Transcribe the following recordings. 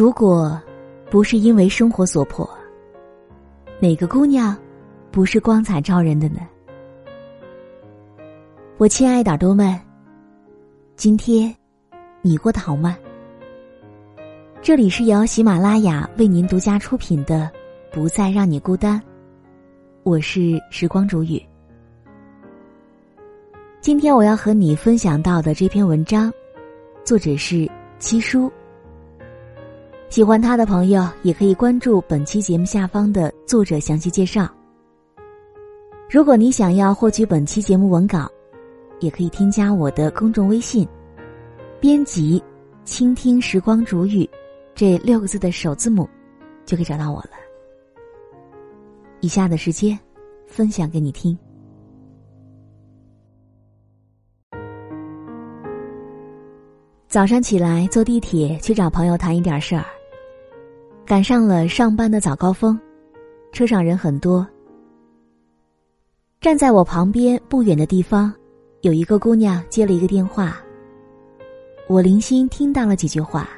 如果不是因为生活所迫，哪个姑娘不是光彩照人的呢？我亲爱的耳朵们，今天你过得好吗？这里是由喜马拉雅为您独家出品的《不再让你孤单》，我是时光煮雨。今天我要和你分享到的这篇文章，作者是七叔。喜欢他的朋友也可以关注本期节目下方的作者详细介绍。如果你想要获取本期节目文稿，也可以添加我的公众微信，编辑“倾听时光煮雨”这六个字的首字母，就可以找到我了。以下的时间，分享给你听。早上起来坐地铁去找朋友谈一点事儿。赶上了上班的早高峰，车上人很多。站在我旁边不远的地方，有一个姑娘接了一个电话。我零星听到了几句话，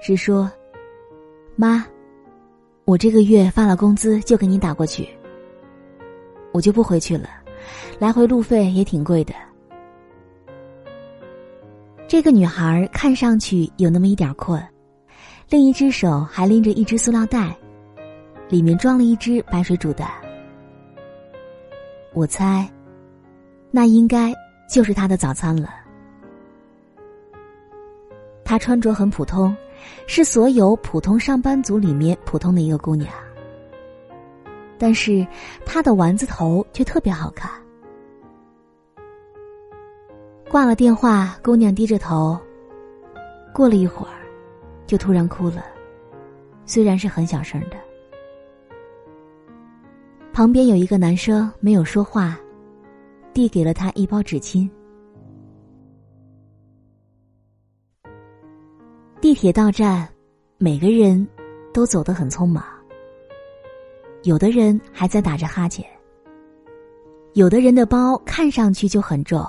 是说：“妈，我这个月发了工资就给你打过去，我就不回去了，来回路费也挺贵的。”这个女孩看上去有那么一点困。另一只手还拎着一只塑料袋，里面装了一只白水煮蛋。我猜，那应该就是他的早餐了。她穿着很普通，是所有普通上班族里面普通的一个姑娘。但是她的丸子头却特别好看。挂了电话，姑娘低着头。过了一会儿。就突然哭了，虽然是很小声的。旁边有一个男生没有说话，递给了他一包纸巾。地铁到站，每个人都走得很匆忙。有的人还在打着哈欠，有的人的包看上去就很重，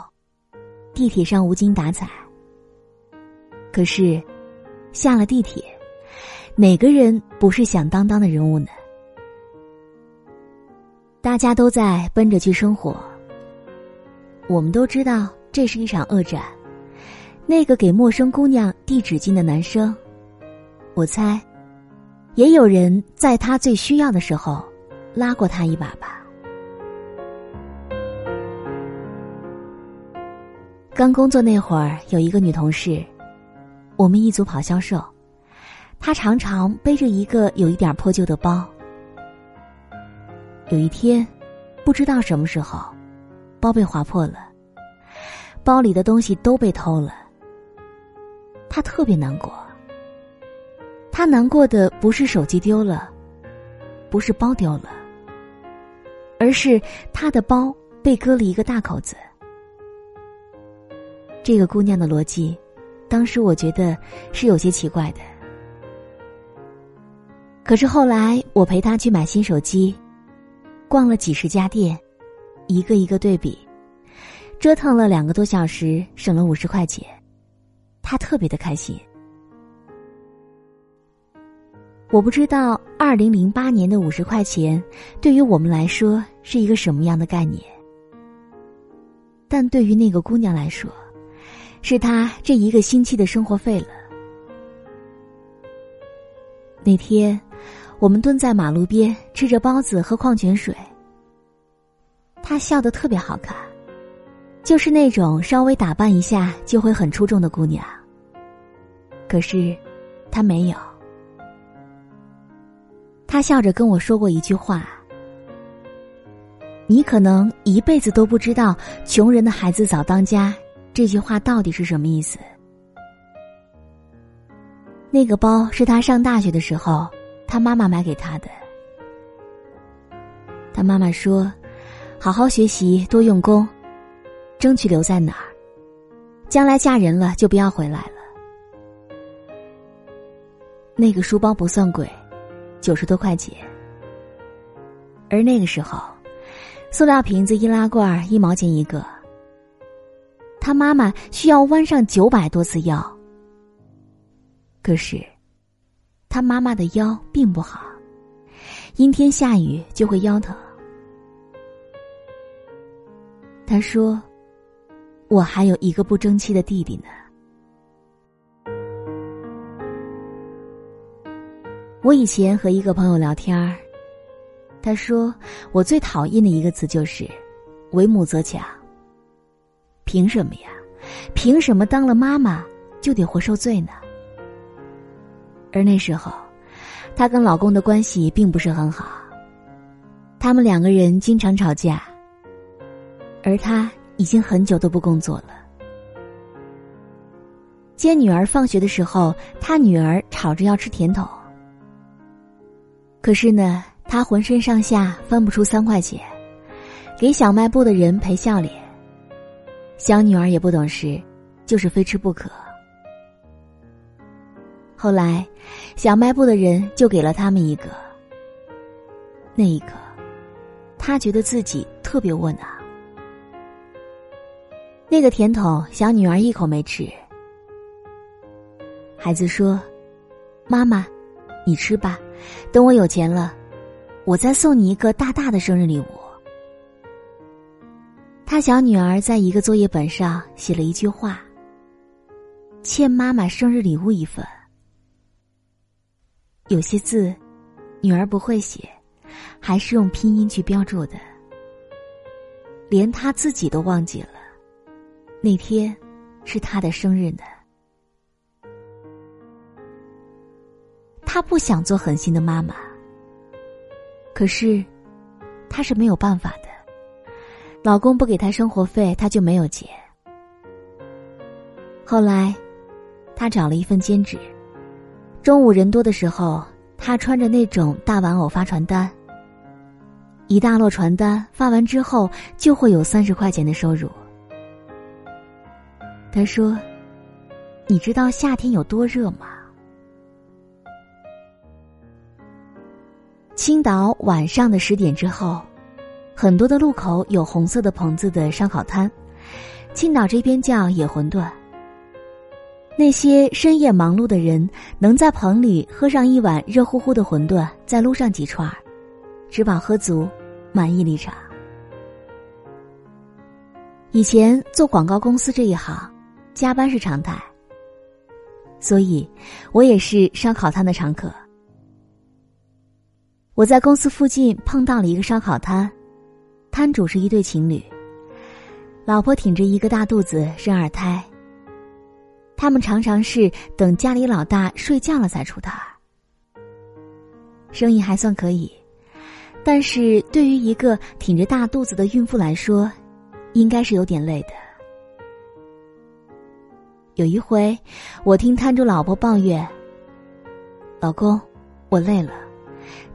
地铁上无精打采。可是。下了地铁，哪个人不是响当当的人物呢？大家都在奔着去生活。我们都知道这是一场恶战。那个给陌生姑娘递纸巾的男生，我猜，也有人在他最需要的时候拉过他一把吧。刚工作那会儿，有一个女同事。我们一组跑销售，他常常背着一个有一点破旧的包。有一天，不知道什么时候，包被划破了，包里的东西都被偷了。他特别难过。他难过的不是手机丢了，不是包丢了，而是他的包被割了一个大口子。这个姑娘的逻辑。当时我觉得是有些奇怪的，可是后来我陪他去买新手机，逛了几十家店，一个一个对比，折腾了两个多小时，省了五十块钱，他特别的开心。我不知道二零零八年的五十块钱对于我们来说是一个什么样的概念，但对于那个姑娘来说。是他这一个星期的生活费了。那天，我们蹲在马路边吃着包子喝矿泉水。他笑得特别好看，就是那种稍微打扮一下就会很出众的姑娘。可是，他没有。他笑着跟我说过一句话：“你可能一辈子都不知道，穷人的孩子早当家。”这句话到底是什么意思？那个包是他上大学的时候，他妈妈买给他的。他妈妈说：“好好学习，多用功，争取留在哪儿，将来嫁人了就不要回来了。”那个书包不算贵，九十多块钱。而那个时候，塑料瓶子易拉罐一毛钱一个。他妈妈需要弯上九百多次腰，可是，他妈妈的腰并不好，阴天下雨就会腰疼。他说：“我还有一个不争气的弟弟呢。”我以前和一个朋友聊天儿，他说我最讨厌的一个词就是“为母则强”。凭什么呀？凭什么当了妈妈就得活受罪呢？而那时候，她跟老公的关系并不是很好，他们两个人经常吵架。而她已经很久都不工作了。接女儿放学的时候，她女儿吵着要吃甜筒。可是呢，他浑身上下翻不出三块钱，给小卖部的人赔笑脸。小女儿也不懂事，就是非吃不可。后来，小卖部的人就给了他们一个。那一刻，他觉得自己特别窝囊。那个甜筒，小女儿一口没吃。孩子说：“妈妈，你吃吧。”等我有钱了，我再送你一个大大的生日礼物。他小女儿在一个作业本上写了一句话：“欠妈妈生日礼物一份。”有些字，女儿不会写，还是用拼音去标注的。连他自己都忘记了，那天是他的生日呢。她不想做狠心的妈妈，可是，她是没有办法的。老公不给她生活费，她就没有结。后来，她找了一份兼职。中午人多的时候，她穿着那种大玩偶发传单。一大摞传单发完之后，就会有三十块钱的收入。他说：“你知道夏天有多热吗？”青岛晚上的十点之后，很多的路口有红色的棚子的烧烤摊，青岛这边叫野馄饨。那些深夜忙碌的人，能在棚里喝上一碗热乎乎的馄饨，再撸上几串儿，吃饱喝足，满意离场。以前做广告公司这一行，加班是常态，所以我也是烧烤摊的常客。我在公司附近碰到了一个烧烤摊，摊主是一对情侣，老婆挺着一个大肚子生二胎。他们常常是等家里老大睡觉了才出摊生意还算可以，但是对于一个挺着大肚子的孕妇来说，应该是有点累的。有一回，我听摊主老婆抱怨：“老公，我累了。”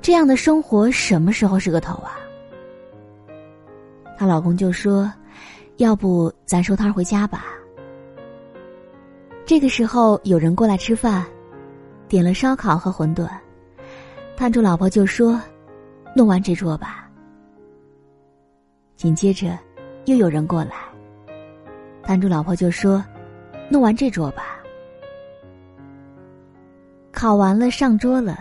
这样的生活什么时候是个头啊？她老公就说：“要不咱收摊回家吧。”这个时候有人过来吃饭，点了烧烤和馄饨。摊主老婆就说：“弄完这桌吧。”紧接着又有人过来，摊主老婆就说：“弄完这桌吧。”烤完了上桌了。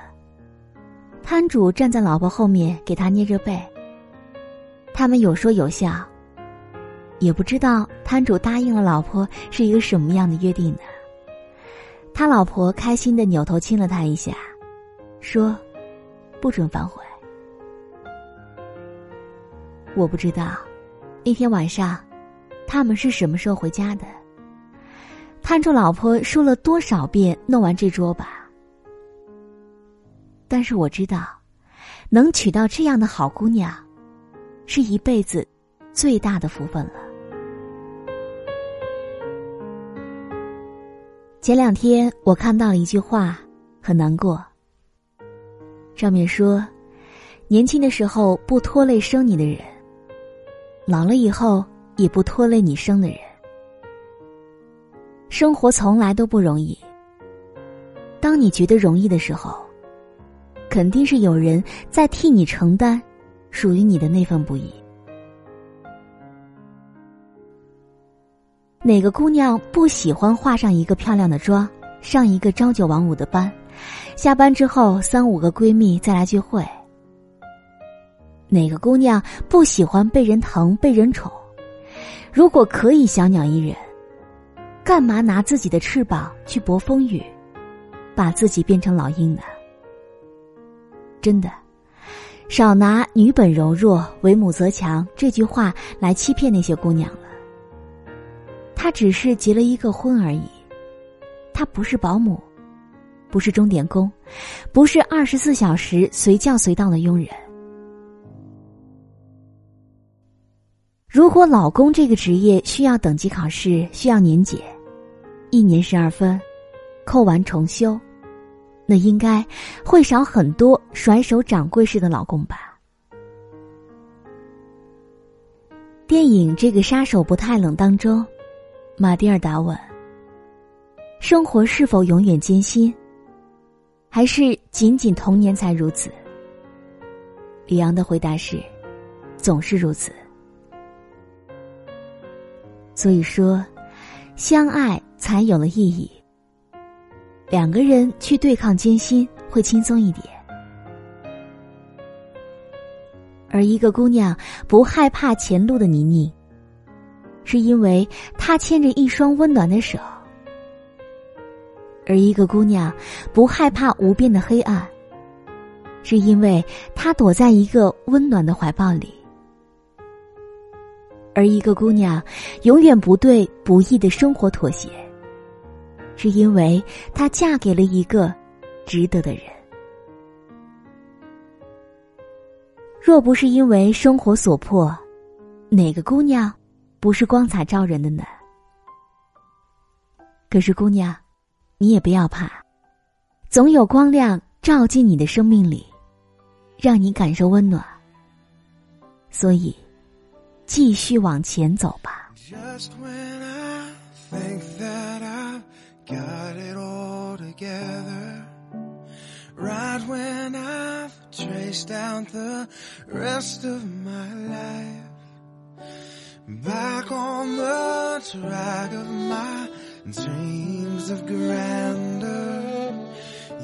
摊主站在老婆后面给他捏着背。他们有说有笑，也不知道摊主答应了老婆是一个什么样的约定呢。他老婆开心的？扭头亲了他一下，说：“不准反悔。”我不知道那天晚上他们是什么时候回家的。摊主老婆说了多少遍“弄完这桌吧”。但是我知道，能娶到这样的？好姑娘，是一辈子最大的福分了。前两天我看到了一句话，很难过。上面说，年轻的时候不拖累生你的人，老了以后也不拖累你生的人。生活从来都不容易，当你觉得容易的时候。肯定是有人在替你承担属于你的那份不易。哪个姑娘不喜欢化上一个漂亮的妆，上一个朝九晚五的班，下班之后三五个闺蜜再来聚会。哪个姑娘不喜欢被人疼、被人宠？如果可以小鸟依人，干嘛拿自己的翅膀去搏风雨，把自己变成老鹰呢？真的，少拿“女本柔弱，为母则强”这句话来欺骗那些姑娘了。她只是结了一个婚而已，她不是保姆，不是钟点工，不是二十四小时随叫随到的佣人。如果老公这个职业需要等级考试，需要年检，一年十二分，扣完重修，那应该会少很多甩手掌柜式的老公吧？电影《这个杀手不太冷》当中，马蒂尔达问：“生活是否永远艰辛，还是仅仅童年才如此？”李阳的回答是：“总是如此。”所以说，相爱才有了意义。两个人去对抗艰辛，会轻松一点。而一个姑娘不害怕前路的泥泞，是因为她牵着一双温暖的手；而一个姑娘不害怕无边的黑暗，是因为她躲在一个温暖的怀抱里。而一个姑娘，永远不对不易的生活妥协，是因为她嫁给了一个值得的人。若不是因为生活所迫，哪个姑娘不是光彩照人的呢？可是姑娘，你也不要怕，总有光亮照进你的生命里，让你感受温暖。所以。继续往前走吧。got it all together, right when I've traced out the rest of my life, back on the track of my dreams of grandeur,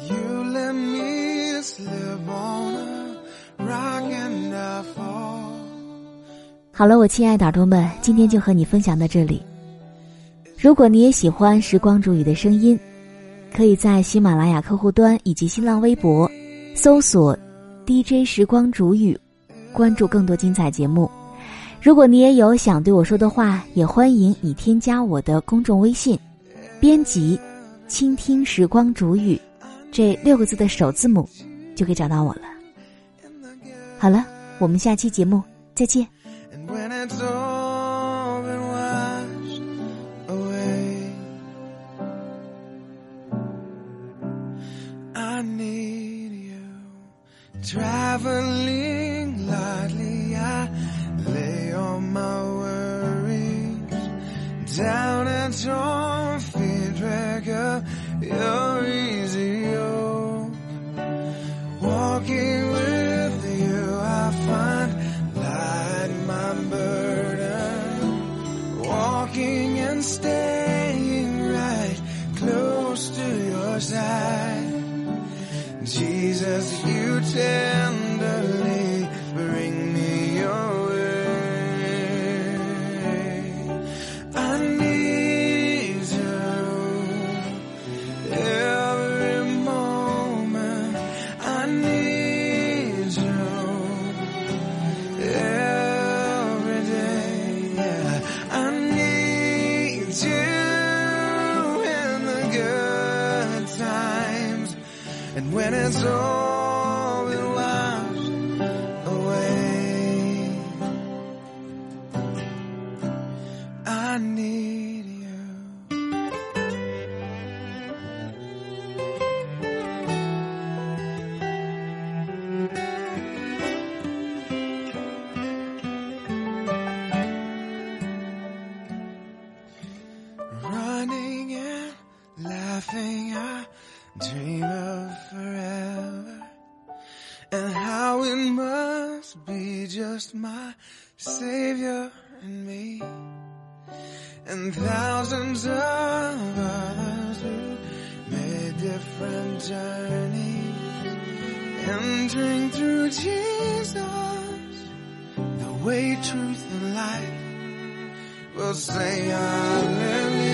you let me slip on a rock and I fall. 好了，我亲爱的耳朵们，今天就和你分享到这里。 如果你也喜欢时光煮雨的声音，可以在喜马拉雅客户端以及新浪微博搜索 “DJ 时光煮雨”，关注更多精彩节目。如果你也有想对我说的话，也欢迎你添加我的公众微信，编辑“倾听时光煮雨”这六个字的首字母，就可以找到我了。好了，我们下期节目再见。Up your easy yoke, walking with you. I find light in my burden. walking and staying right close to your side. Jesus, you tenderly Savior and me. And thousands of others who made different journeys, entering through Jesus, the way, truth, and life will say hallelujah.